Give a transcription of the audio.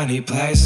Many places